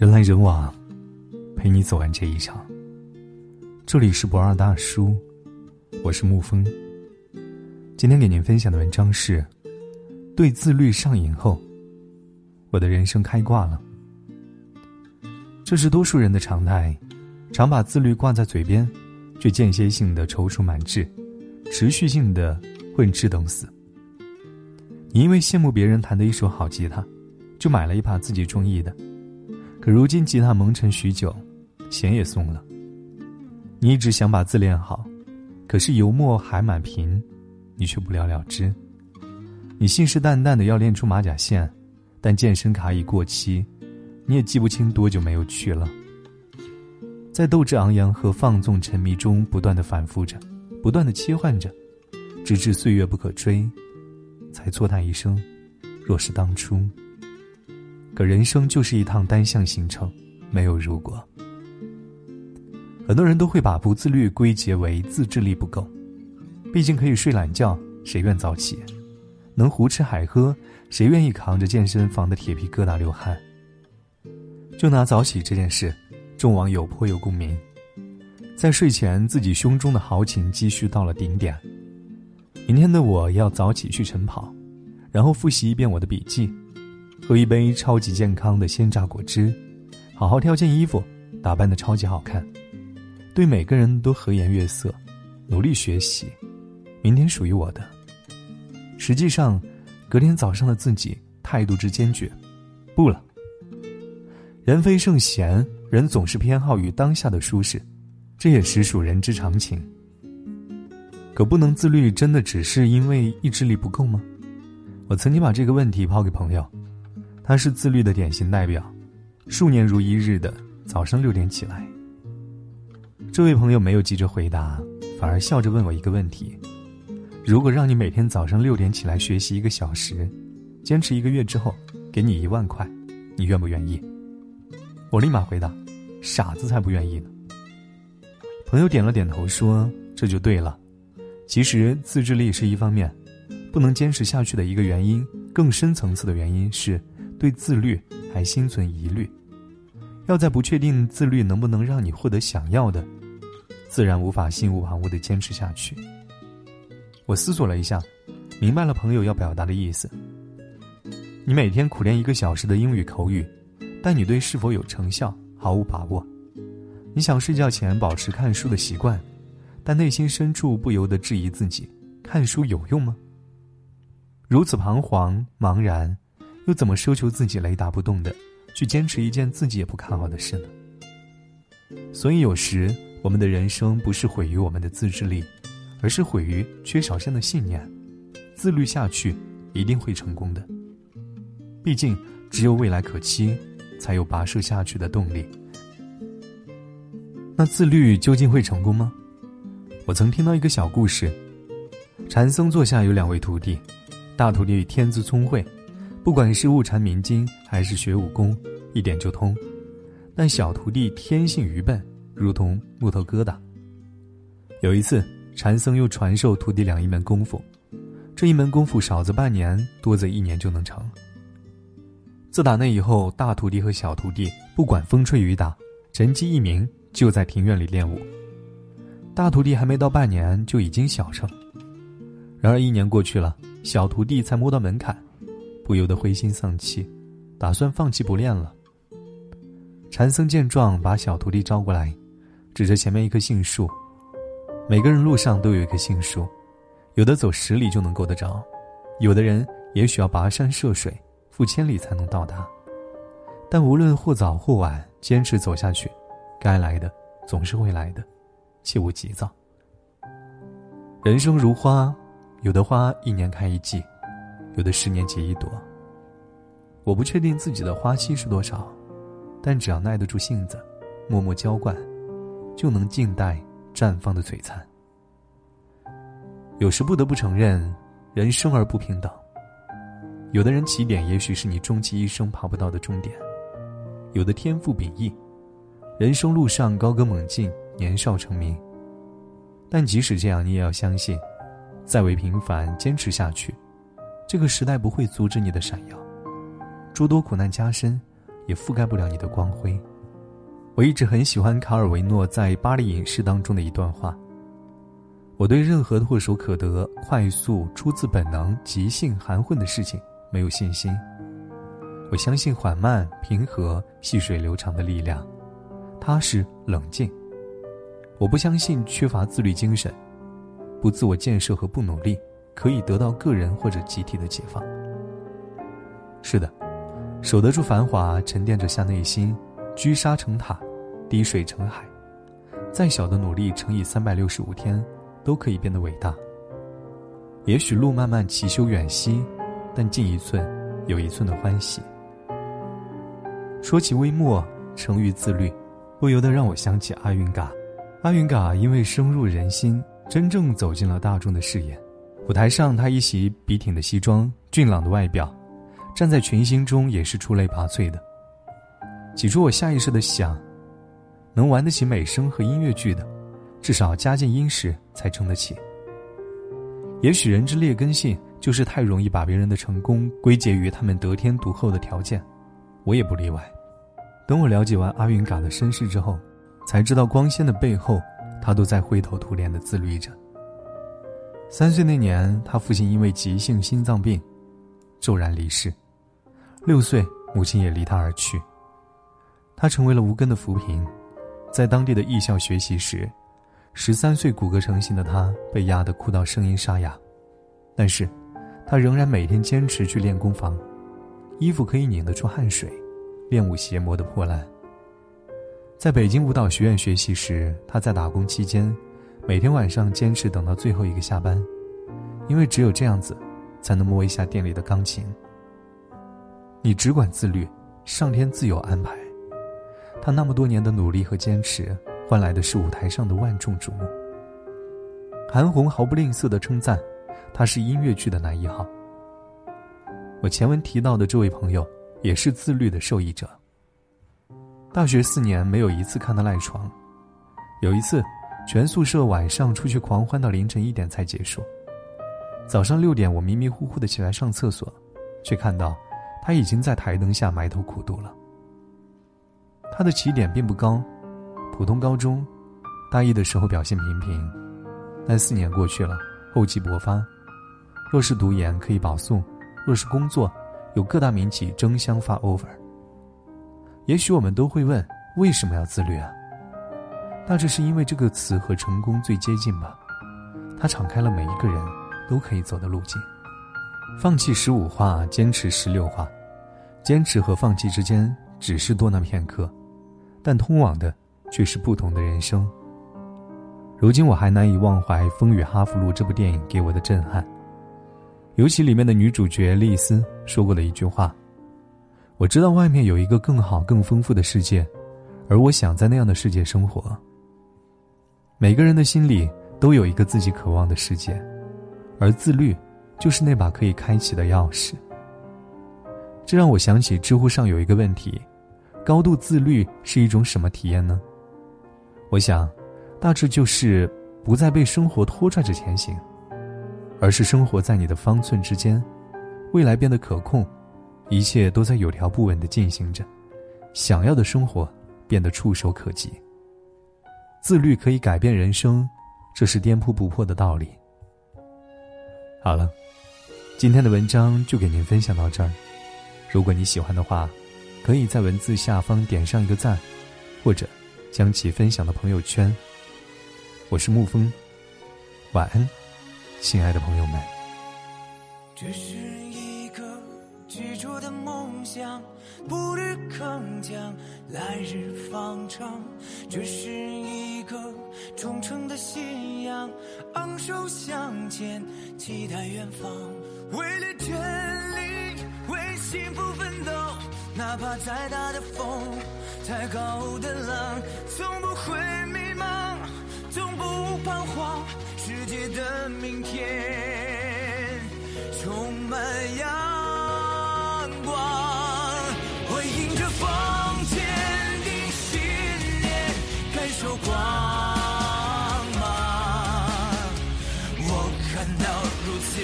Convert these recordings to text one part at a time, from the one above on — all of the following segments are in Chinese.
人来人往，陪你走完这一场。这里是不二大叔，我是沐风。今天给您分享的文章是：对自律上瘾后，我的人生开挂了。这是多数人的常态，常把自律挂在嘴边，却间歇性的踌躇满志，持续性的混吃等死。你因为羡慕别人弹的一手好吉他，就买了一把自己中意的。可如今吉他蒙尘许久，弦也松了。你一直想把字练好，可是油墨还满屏，你却不了了之。你信誓旦旦的要练出马甲线，但健身卡已过期，你也记不清多久没有去了。在斗志昂扬和放纵沉迷中不断的反复着，不断的切换着，直至岁月不可追，才错叹一生，若是当初。可人生就是一趟单向行程，没有如果。很多人都会把不自律归结为自制力不够，毕竟可以睡懒觉，谁愿早起？能胡吃海喝，谁愿意扛着健身房的铁皮疙瘩流汗？就拿早起这件事，众网友颇有共鸣。在睡前，自己胸中的豪情积蓄到了顶点。明天的我要早起去晨跑，然后复习一遍我的笔记。喝一杯超级健康的鲜榨果汁，好好挑件衣服，打扮的超级好看，对每个人都和颜悦色，努力学习，明天属于我的。实际上，隔天早上的自己态度之坚决，不了。人非圣贤，人总是偏好于当下的舒适，这也实属人之常情。可不能自律，真的只是因为意志力不够吗？我曾经把这个问题抛给朋友。他是自律的典型代表，数年如一日的早上六点起来。这位朋友没有急着回答，反而笑着问我一个问题：如果让你每天早上六点起来学习一个小时，坚持一个月之后，给你一万块，你愿不愿意？我立马回答：傻子才不愿意呢。朋友点了点头说：“这就对了。其实自制力是一方面，不能坚持下去的一个原因，更深层次的原因是。”对自律还心存疑虑，要在不确定自律能不能让你获得想要的，自然无法心无旁骛的坚持下去。我思索了一下，明白了朋友要表达的意思。你每天苦练一个小时的英语口语，但你对是否有成效毫无把握。你想睡觉前保持看书的习惯，但内心深处不由得质疑自己：看书有用吗？如此彷徨茫然。又怎么奢求自己雷打不动的去坚持一件自己也不看好的事呢？所以有时我们的人生不是毁于我们的自制力，而是毁于缺少新的信念。自律下去一定会成功的。毕竟只有未来可期，才有跋涉下去的动力。那自律究竟会成功吗？我曾听到一个小故事：禅僧座下有两位徒弟，大徒弟天资聪慧。不管是悟禅明经还是学武功，一点就通。但小徒弟天性愚笨，如同木头疙瘩。有一次，禅僧又传授徒弟俩一门功夫，这一门功夫少则半年，多则一年就能成。自打那以后，大徒弟和小徒弟不管风吹雨打，神机一鸣，就在庭院里练武。大徒弟还没到半年就已经小成，然而一年过去了，小徒弟才摸到门槛。不由得灰心丧气，打算放弃不练了。禅僧见状，把小徒弟招过来，指着前面一棵杏树：“每个人路上都有一棵杏树，有的走十里就能够得着，有的人也许要跋山涉水，赴千里才能到达。但无论或早或晚，坚持走下去，该来的总是会来的，切勿急躁。人生如花，有的花一年开一季。”有的十年结一朵。我不确定自己的花期是多少，但只要耐得住性子，默默浇灌，就能静待绽放的璀璨。有时不得不承认，人生而不平等。有的人起点也许是你终其一生爬不到的终点，有的天赋秉异，人生路上高歌猛进，年少成名。但即使这样，你也要相信，再为平凡，坚持下去。这个时代不会阻止你的闪耀，诸多苦难加深，也覆盖不了你的光辉。我一直很喜欢卡尔维诺在《巴黎隐士》当中的一段话：“我对任何唾手可得、快速、出自本能、即兴、含混的事情没有信心。我相信缓慢、平和、细水流长的力量，踏实、冷静。我不相信缺乏自律精神、不自我建设和不努力可以得到个人或者集体的解放。”是的，守得住繁华，沉淀着下内心，居沙成塔，滴水成海。再小的努力乘以三百六十五天，都可以变得伟大。也许路漫漫其修远兮，但近一寸，有一寸的欢喜。说起微末，成于自律，不由得让我想起阿云嘎。阿云嘎因为深入人心，真正走进了大众的视野。舞台上，他一袭笔挺的西装，俊朗的外表。站在群星中也是出类拔萃的。起初我下意识的想，能玩得起美声和音乐剧的，至少家境殷实才撑得起。也许人之劣根性就是太容易把别人的成功归结于他们得天独厚的条件，我也不例外。等我了解完阿云嘎的身世之后，才知道光鲜的背后，他都在灰头土脸的自律着。三岁那年，他父亲因为急性心脏病。骤然离世，六岁，母亲也离他而去。他成为了无根的浮萍，在当地的艺校学习时，十三岁骨骼成型的他被压得哭到声音沙哑，但是，他仍然每天坚持去练功房，衣服可以拧得出汗水，练舞鞋磨得破烂。在北京舞蹈学院学习时，他在打工期间，每天晚上坚持等到最后一个下班，因为只有这样子。才能摸一下店里的钢琴。你只管自律，上天自有安排。他那么多年的努力和坚持，换来的是舞台上的万众瞩目。韩红毫不吝啬的称赞，他是音乐剧的男一号。我前文提到的这位朋友，也是自律的受益者。大学四年没有一次看他赖床，有一次，全宿舍晚上出去狂欢到凌晨一点才结束。早上六点，我迷迷糊糊的起来上厕所，却看到他已经在台灯下埋头苦读了。他的起点并不高，普通高中，大一的时候表现平平，但四年过去了，厚积薄发。若是读研可以保送，若是工作，有各大民企争相发 offer。也许我们都会问，为什么要自律啊？大致是因为这个词和成功最接近吧，它敞开了每一个人。都可以走的路径，放弃十五画，坚持十六画，坚持和放弃之间只是多那片刻，但通往的却是不同的人生。如今我还难以忘怀《风雨哈佛路》这部电影给我的震撼，尤其里面的女主角丽丝说过的一句话：“我知道外面有一个更好、更丰富的世界，而我想在那样的世界生活。”每个人的心里都有一个自己渴望的世界。而自律，就是那把可以开启的钥匙。这让我想起知乎上有一个问题：高度自律是一种什么体验呢？我想，大致就是不再被生活拖拽着前行，而是生活在你的方寸之间，未来变得可控，一切都在有条不紊的进行着，想要的生活变得触手可及。自律可以改变人生，这是颠扑不破的道理。好了，今天的文章就给您分享到这儿。如果你喜欢的话，可以在文字下方点上一个赞，或者将其分享到朋友圈。我是沐风，晚安，亲爱的朋友们。这是一个居住的梦想，不日铿锵，来日方长。这是一个忠诚的信仰，昂首向前，期待远方。为了真理，为幸福奋斗，哪怕再大的风，再高的浪，从不会迷茫，从不彷徨。世界的明天充满阳。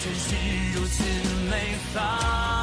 真是如此美好。